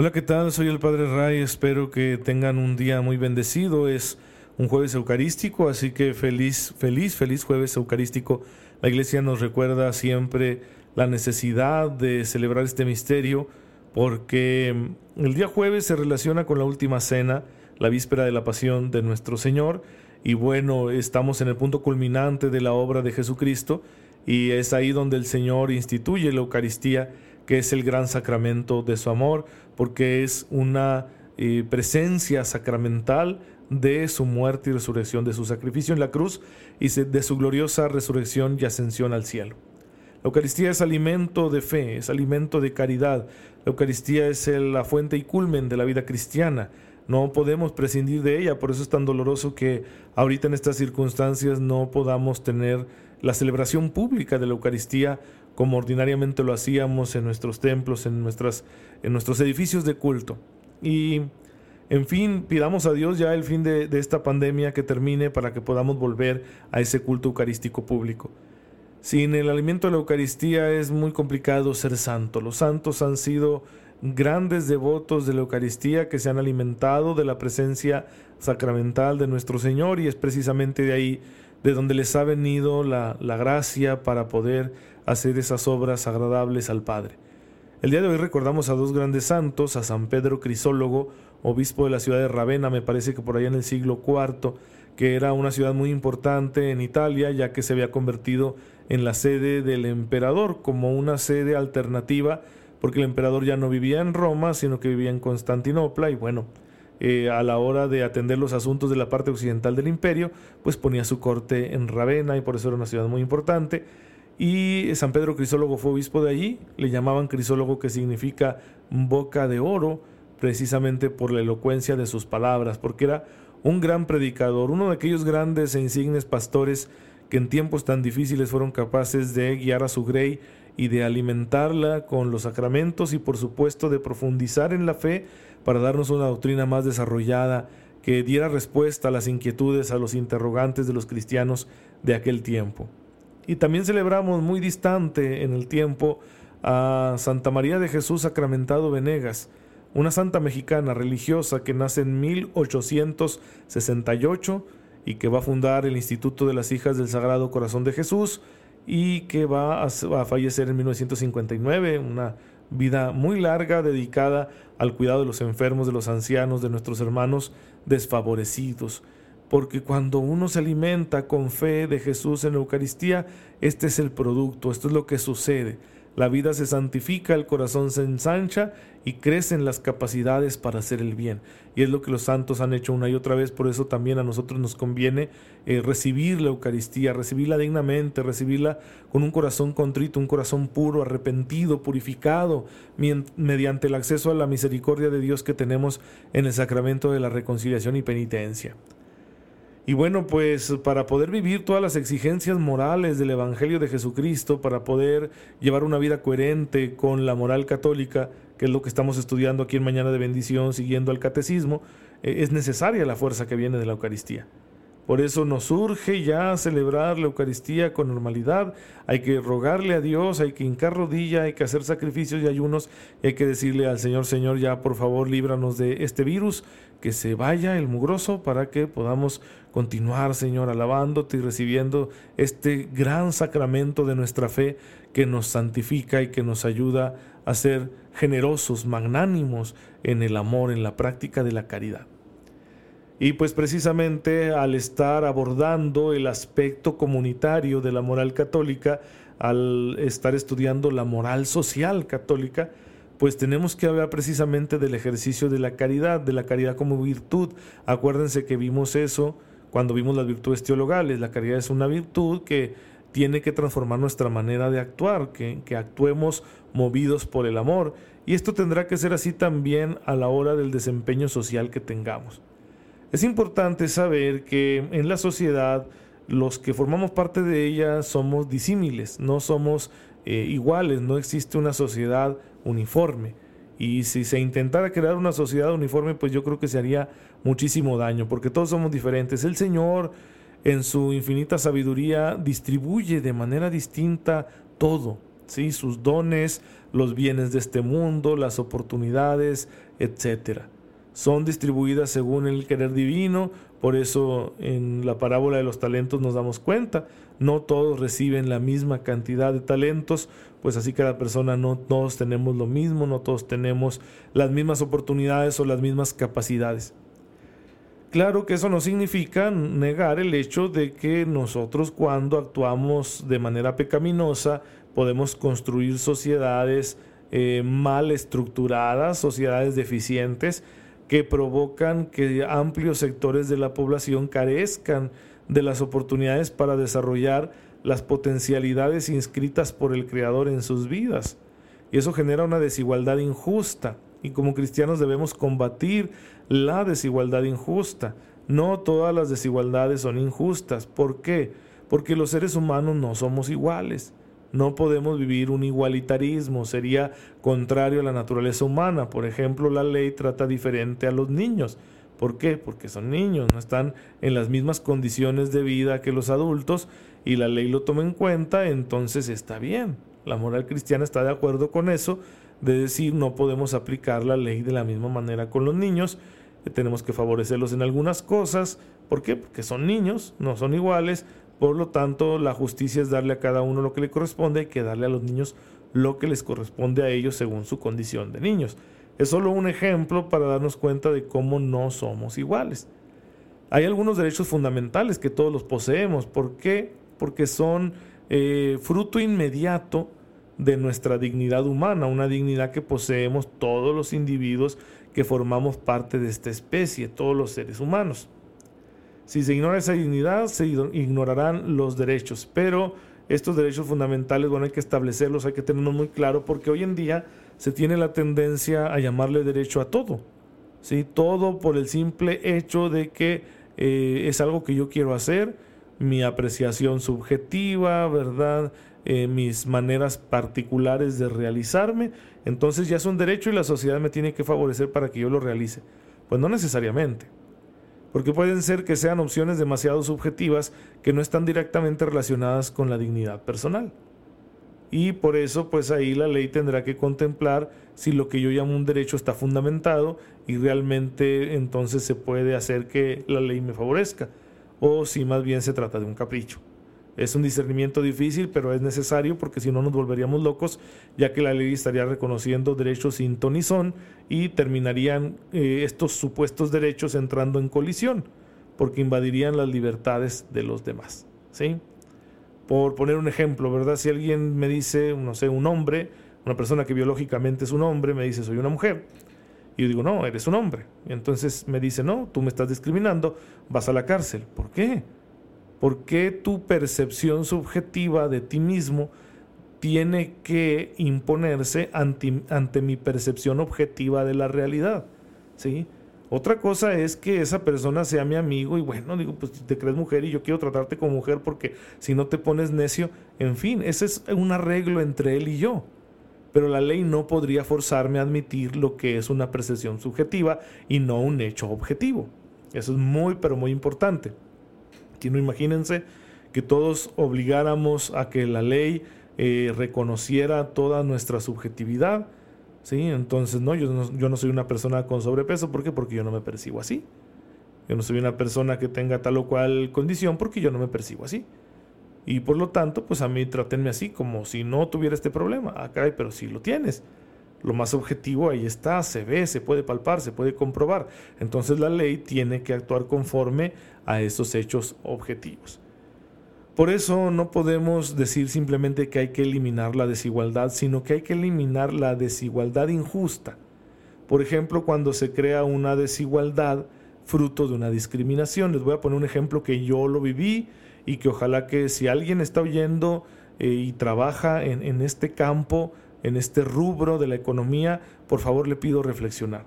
Hola, ¿qué tal? Soy el Padre Ray, espero que tengan un día muy bendecido. Es un jueves eucarístico, así que feliz, feliz, feliz jueves eucarístico. La Iglesia nos recuerda siempre la necesidad de celebrar este misterio porque el día jueves se relaciona con la última cena, la víspera de la pasión de nuestro Señor, y bueno, estamos en el punto culminante de la obra de Jesucristo y es ahí donde el Señor instituye la Eucaristía que es el gran sacramento de su amor, porque es una eh, presencia sacramental de su muerte y resurrección, de su sacrificio en la cruz y de su gloriosa resurrección y ascensión al cielo. La Eucaristía es alimento de fe, es alimento de caridad. La Eucaristía es la fuente y culmen de la vida cristiana. No podemos prescindir de ella, por eso es tan doloroso que ahorita en estas circunstancias no podamos tener la celebración pública de la Eucaristía como ordinariamente lo hacíamos en nuestros templos, en, nuestras, en nuestros edificios de culto. Y, en fin, pidamos a Dios ya el fin de, esta pandemia que termine para que podamos volver a ese culto eucarístico público. Sin el alimento de la Eucaristía es muy complicado ser santo. Los santos han sido grandes devotos de la Eucaristía que se han alimentado de la presencia sacramental de nuestro Señor y es precisamente de ahí de donde les ha venido la, la gracia para poder hacer esas obras agradables al Padre. El día de hoy recordamos a dos grandes santos, a San Pedro Crisólogo, obispo de la ciudad de Ravenna, me parece que por allá en el siglo IV, que era una ciudad muy importante en Italia, ya que se había convertido en la sede del emperador, como una sede alternativa, porque el emperador ya no vivía en Roma, sino que vivía en Constantinopla, y bueno, eh, a la hora de atender los asuntos de la parte occidental del imperio, pues ponía su corte en Ravenna y por eso era una ciudad muy importante. Y San Pedro Crisólogo fue obispo de allí, le llamaban Crisólogo que significa boca de oro, precisamente por la elocuencia de sus palabras, porque era un gran predicador, uno de aquellos grandes e insignes pastores que en tiempos tan difíciles fueron capaces de guiar a su grey y de alimentarla con los sacramentos y por supuesto de profundizar en la fe para darnos una doctrina más desarrollada que diera respuesta a las inquietudes, a los interrogantes de los cristianos de aquel tiempo. Y también celebramos muy distante en el tiempo a Santa María de Jesús Sacramentado Venegas, una santa mexicana religiosa que nace en 1868 y que va a fundar el Instituto de las Hijas del Sagrado Corazón de Jesús y que va a, fallecer en 1959, una vida muy larga dedicada al cuidado de los enfermos, de los ancianos, de nuestros hermanos desfavorecidos. Porque cuando uno se alimenta con fe de Jesús en la Eucaristía, este es el producto, esto es lo que sucede. La vida se santifica, el corazón se ensancha y crecen las capacidades para hacer el bien. Y es lo que los santos han hecho una y otra vez, por eso también a nosotros nos conviene eh, recibir la Eucaristía, recibirla dignamente, recibirla con un corazón contrito, un corazón puro, arrepentido, purificado, mediante el acceso a la misericordia de Dios que tenemos en el sacramento de la reconciliación y penitencia. Y bueno, pues para poder vivir todas las exigencias morales del Evangelio de Jesucristo, para poder llevar una vida coherente con la moral católica, que es lo que estamos estudiando aquí en Mañana de Bendición, siguiendo al catecismo, eh, es necesaria la fuerza que viene de la Eucaristía. Por eso nos urge ya celebrar la Eucaristía con normalidad. Hay que rogarle a Dios, hay que hincar rodilla, hay que hacer sacrificios y ayunos, hay que decirle al Señor, Señor, ya por favor líbranos de este virus, que se vaya el mugroso para que podamos continuar, Señor, alabándote y recibiendo este gran sacramento de nuestra fe que nos santifica y que nos ayuda a ser generosos, magnánimos en el amor, en la práctica de la caridad. Y pues precisamente al estar abordando el aspecto comunitario de la moral católica, al estar estudiando la moral social católica, pues tenemos que hablar precisamente del ejercicio de la caridad, de la caridad como virtud. Acuérdense que vimos eso cuando vimos las virtudes teologales. La caridad es una virtud que tiene que transformar nuestra manera de actuar, que, que actuemos movidos por el amor. Y esto tendrá que ser así también a la hora del desempeño social que tengamos. Es importante saber que en la sociedad los que formamos parte de ella somos disímiles, no somos eh, iguales, no existe una sociedad uniforme. Y si se intentara crear una sociedad uniforme, pues yo creo que se haría muchísimo daño, porque todos somos diferentes. El Señor, en su infinita sabiduría, distribuye de manera distinta todo, ¿sí? sus dones, los bienes de este mundo, las oportunidades, etcétera son distribuidas según el querer divino, por eso en la parábola de los talentos nos damos cuenta, no todos reciben la misma cantidad de talentos, pues así cada persona no todos tenemos lo mismo, no todos tenemos las mismas oportunidades o las mismas capacidades. Claro que eso no significa negar el hecho de que nosotros cuando actuamos de manera pecaminosa podemos construir sociedades eh, mal estructuradas, sociedades deficientes, que provocan que amplios sectores de la población carezcan de las oportunidades para desarrollar las potencialidades inscritas por el Creador en sus vidas. Y eso genera una desigualdad injusta. Y como cristianos debemos combatir la desigualdad injusta. No todas las desigualdades son injustas. ¿Por qué? Porque los seres humanos no somos iguales. No podemos vivir un igualitarismo, sería contrario a la naturaleza humana. Por ejemplo, la ley trata diferente a los niños. ¿Por qué? Porque son niños, no están en las mismas condiciones de vida que los adultos y la ley lo toma en cuenta, entonces está bien. La moral cristiana está de acuerdo con eso, de decir no podemos aplicar la ley de la misma manera con los niños, tenemos que favorecerlos en algunas cosas. ¿Por qué? Porque son niños, no son iguales, por lo tanto, la justicia es darle a cada uno lo que le corresponde, hay que darle a los niños lo que les corresponde a ellos según su condición de niños. Es solo un ejemplo para darnos cuenta de cómo no somos iguales. Hay algunos derechos fundamentales que todos los poseemos. ¿Por qué? Porque son eh, fruto inmediato de nuestra dignidad humana, una dignidad que poseemos todos los individuos que formamos parte de esta especie, todos los seres humanos. Si se ignora esa dignidad, se ignorarán los derechos. Pero estos derechos fundamentales, bueno, hay que establecerlos, hay que tenerlos muy claro, porque hoy en día se tiene la tendencia a llamarle derecho a todo. ¿sí? Todo por el simple hecho de que eh, es algo que yo quiero hacer, mi apreciación subjetiva, ¿verdad? Eh, mis maneras particulares de realizarme. Entonces ya es un derecho y la sociedad me tiene que favorecer para que yo lo realice. Pues no necesariamente porque pueden ser que sean opciones demasiado subjetivas que no están directamente relacionadas con la dignidad personal. Y por eso, pues ahí la ley tendrá que contemplar si lo que yo llamo un derecho está fundamentado y realmente entonces se puede hacer que la ley me favorezca, o si más bien se trata de un capricho. Es un discernimiento difícil, pero es necesario porque si no nos volveríamos locos, ya que la ley estaría reconociendo derechos sin ton son y terminarían eh, estos supuestos derechos entrando en colisión, porque invadirían las libertades de los demás. ¿sí? Por poner un ejemplo, ¿verdad? Si alguien me dice, no sé, un hombre, una persona que biológicamente es un hombre, me dice, soy una mujer. Y yo digo, no, eres un hombre. Y entonces me dice, no, tú me estás discriminando, vas a la cárcel. ¿Por qué? ¿Por qué tu percepción subjetiva de ti mismo tiene que imponerse ante, ante, mi percepción objetiva de la realidad? ¿Sí? Otra cosa es que esa persona sea mi amigo y bueno, digo, pues te crees mujer y yo quiero tratarte como mujer porque si no te pones necio, en fin, ese es un arreglo entre él y yo. Pero la ley no podría forzarme a admitir lo que es una percepción subjetiva y no un hecho objetivo. Eso es muy, pero muy importante. Que no imagínense que todos obligáramos a que la ley eh, reconociera toda nuestra subjetividad. ¿Sí? Entonces, no yo, no, soy una persona con sobrepeso. ¿Por qué? Porque yo no me percibo así. Yo no soy una persona que tenga tal o cual condición porque yo no me percibo así. Y por lo tanto, pues a mí tratenme así, como si no tuviera este problema. Ah, caray, pero si lo tienes. Lo más objetivo ahí está, se ve, se puede palpar, se puede comprobar. Entonces la ley tiene que actuar conforme a esos hechos objetivos. Por eso no podemos decir simplemente que hay que eliminar la desigualdad, sino que hay que eliminar la desigualdad injusta. Por ejemplo, cuando se crea una desigualdad fruto de una discriminación. Les voy a poner un ejemplo que yo lo viví y que ojalá que si alguien está oyendo eh, y trabaja en, este campo, en este rubro de la economía, por favor le pido reflexionar.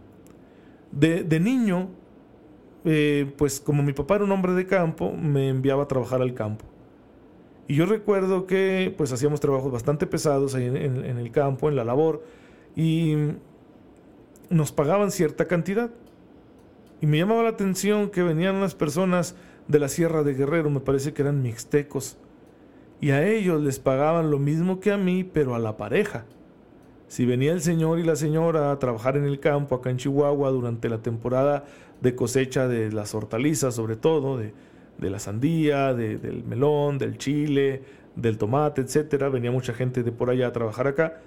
De, niño, eh, pues como mi papá era un hombre de campo, me enviaba a trabajar al campo. Y yo recuerdo que pues hacíamos trabajos bastante pesados ahí en, en el campo, en la labor, y nos pagaban cierta cantidad. Y me llamaba la atención que venían las personas de la Sierra de Guerrero, me parece que eran mixtecos, y a ellos les pagaban lo mismo que a mí, pero a la pareja. Si venía el señor y la señora a trabajar en el campo acá en Chihuahua durante la temporada de cosecha de las hortalizas, sobre todo, de, la sandía, del melón, del chile, del tomate, etcétera, venía mucha gente de por allá a trabajar acá.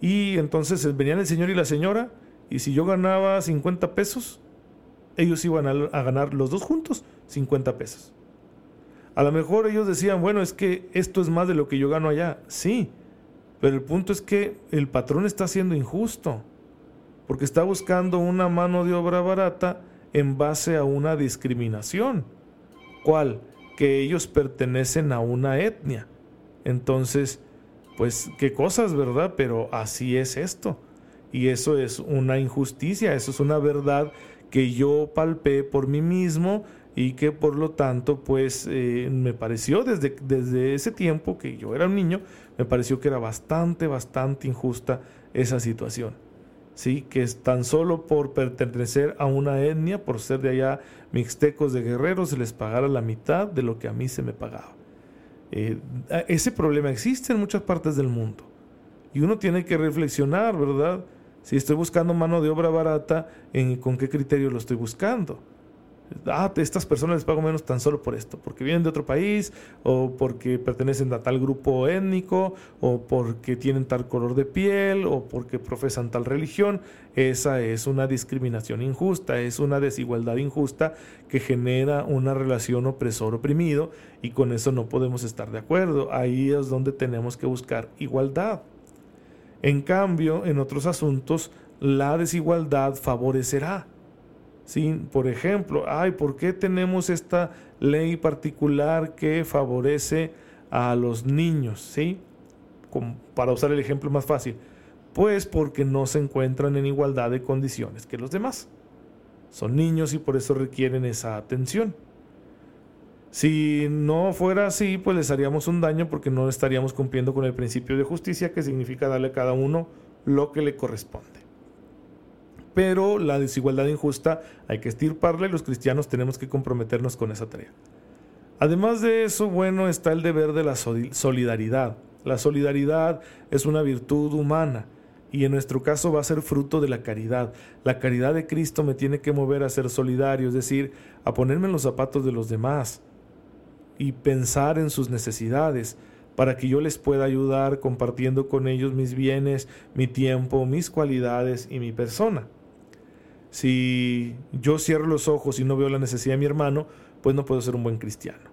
Y entonces venían el señor y la señora, y si yo ganaba 50 pesos, ellos iban a, a ganar los dos juntos 50 pesos. A lo mejor ellos decían, bueno, es que esto es más de lo que yo gano allá. Sí, pero el punto es que el patrón está siendo injusto, porque está buscando una mano de obra barata en base a una discriminación. ¿Cuál? Que ellos pertenecen a una etnia. Entonces, pues qué cosas, ¿verdad? Pero así es esto. Y eso es una injusticia, eso es una verdad que yo palpé por mí mismo y que por lo tanto pues eh, me pareció desde, desde ese tiempo que yo era un niño, me pareció que era bastante, bastante injusta esa situación. ¿Sí? Que es tan solo por pertenecer a una etnia, por ser de allá mixtecos de guerreros, se les pagara la mitad de lo que a mí se me pagaba. Eh, ese problema existe en muchas partes del mundo. Y uno tiene que reflexionar, ¿verdad? Si estoy buscando mano de obra barata, ¿en con qué criterio lo estoy buscando? Ah, estas personas les pago menos tan solo por esto, porque vienen de otro país, o porque pertenecen a tal grupo étnico, o porque tienen tal color de piel, o porque profesan tal religión. Esa es una discriminación injusta, es una desigualdad injusta que genera una relación opresor-oprimido, y con eso no podemos estar de acuerdo. Ahí es donde tenemos que buscar igualdad. En cambio, en otros asuntos, la desigualdad favorecerá por ejemplo, ay, ¿por qué tenemos esta ley particular que favorece a los niños? ¿Sí? para usar el ejemplo más fácil. Pues porque no se encuentran en igualdad de condiciones que los demás. Son niños y por eso requieren esa atención. Si no fuera así, pues les haríamos un daño porque no estaríamos cumpliendo con el principio de justicia que significa darle a cada uno lo que le corresponde pero la desigualdad injusta hay que estirparla y los cristianos tenemos que comprometernos con esa tarea. Además de eso, bueno, está el deber de la solidaridad. La solidaridad es una virtud humana y en nuestro caso va a ser fruto de la caridad. La caridad de Cristo me tiene que mover a ser solidario, es decir, a ponerme en los zapatos de los demás y pensar en sus necesidades para que yo les pueda ayudar compartiendo con ellos mis bienes, mi tiempo, mis cualidades y mi persona. Si yo cierro los ojos y no veo la necesidad de mi hermano, pues no puedo ser un buen cristiano.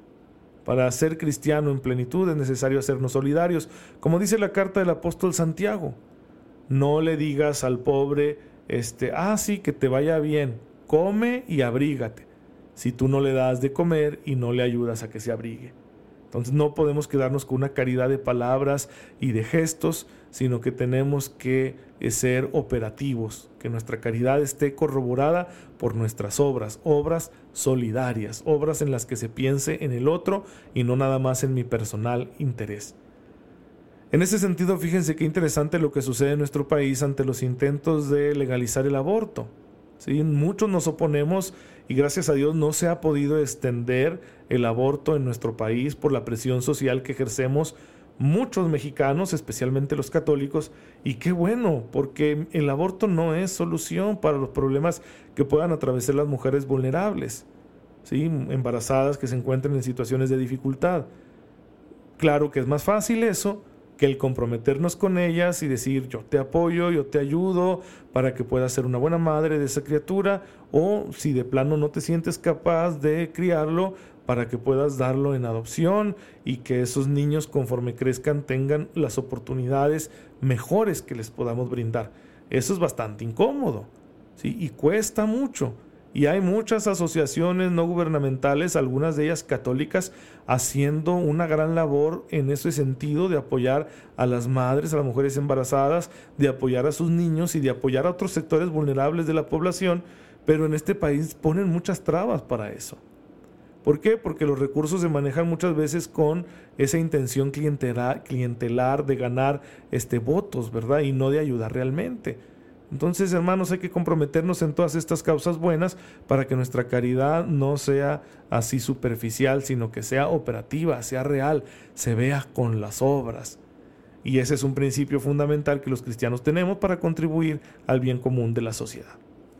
Para ser cristiano en plenitud es necesario hacernos solidarios, como dice la carta del apóstol Santiago. No le digas al pobre, este, ah, sí, que te vaya bien, come y abrígate, si tú no le das de comer y no le ayudas a que se abrigue. Entonces no podemos quedarnos con una caridad de palabras y de gestos, sino que tenemos que eh, ser operativos, que nuestra caridad esté corroborada por nuestras obras, obras solidarias, obras en las que se piense en el otro y no nada más en mi personal interés. En ese sentido, fíjense qué interesante lo que sucede en nuestro país ante los intentos de legalizar el aborto. ¿Sí? Muchos nos oponemos y gracias a Dios no se ha podido extender el aborto en nuestro país por la presión social que ejercemos muchos mexicanos, especialmente los católicos, y qué bueno, porque el aborto no es solución para los problemas que puedan atravesar las mujeres vulnerables, ¿sí? embarazadas que se encuentren en situaciones de dificultad. Claro que es más fácil eso que el comprometernos con ellas y decir yo te apoyo, yo te ayudo para que puedas ser una buena madre de esa criatura o si de plano no te sientes capaz de criarlo para que puedas darlo en adopción y que esos niños conforme crezcan tengan las oportunidades mejores que les podamos brindar. Eso es bastante incómodo ¿sí? y cuesta mucho Y hay muchas asociaciones no gubernamentales, algunas de ellas católicas, haciendo una gran labor en ese sentido de apoyar a las madres, a las mujeres embarazadas, de apoyar a sus niños y de apoyar a otros sectores vulnerables de la población, pero en este país ponen muchas trabas para eso. ¿Por qué? Porque los recursos se manejan muchas veces con esa intención clientelar, clientelar de ganar este, votos, ¿verdad? Y no de ayudar realmente. Entonces, hermanos, hay que comprometernos en todas estas causas buenas para que nuestra caridad no sea así superficial, sino que sea operativa, sea real, se vea con las obras. Y ese es un principio fundamental que los cristianos tenemos para contribuir al bien común de la sociedad.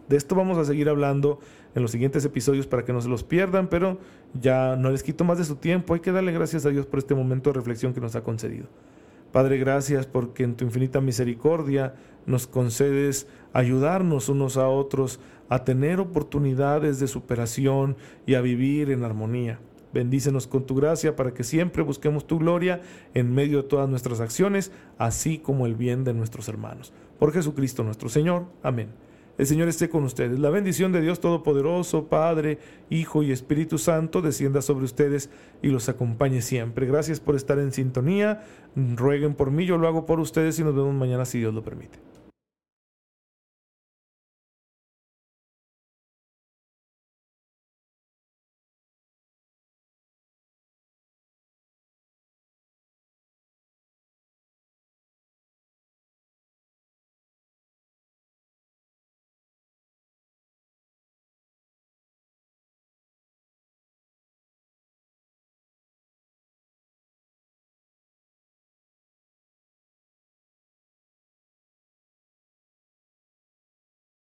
De esto vamos a seguir hablando en los siguientes episodios para que no se los pierdan, pero ya no les quito más de su tiempo. Hay que darle gracias a Dios por este momento de reflexión que nos ha concedido. Padre, gracias porque en tu infinita misericordia nos concedes ayudarnos unos a otros a tener oportunidades de superación y a vivir en armonía. Bendícenos con tu gracia para que siempre busquemos tu gloria en medio de todas nuestras acciones, así como el bien de nuestros hermanos. Por Jesucristo nuestro Señor. Amén. El Señor esté con ustedes. La bendición de Dios Todopoderoso, Padre, Hijo y Espíritu Santo, descienda sobre ustedes y los acompañe siempre. Gracias por estar en sintonía. Rueguen por mí, yo lo hago por ustedes y nos vemos mañana si Dios lo permite.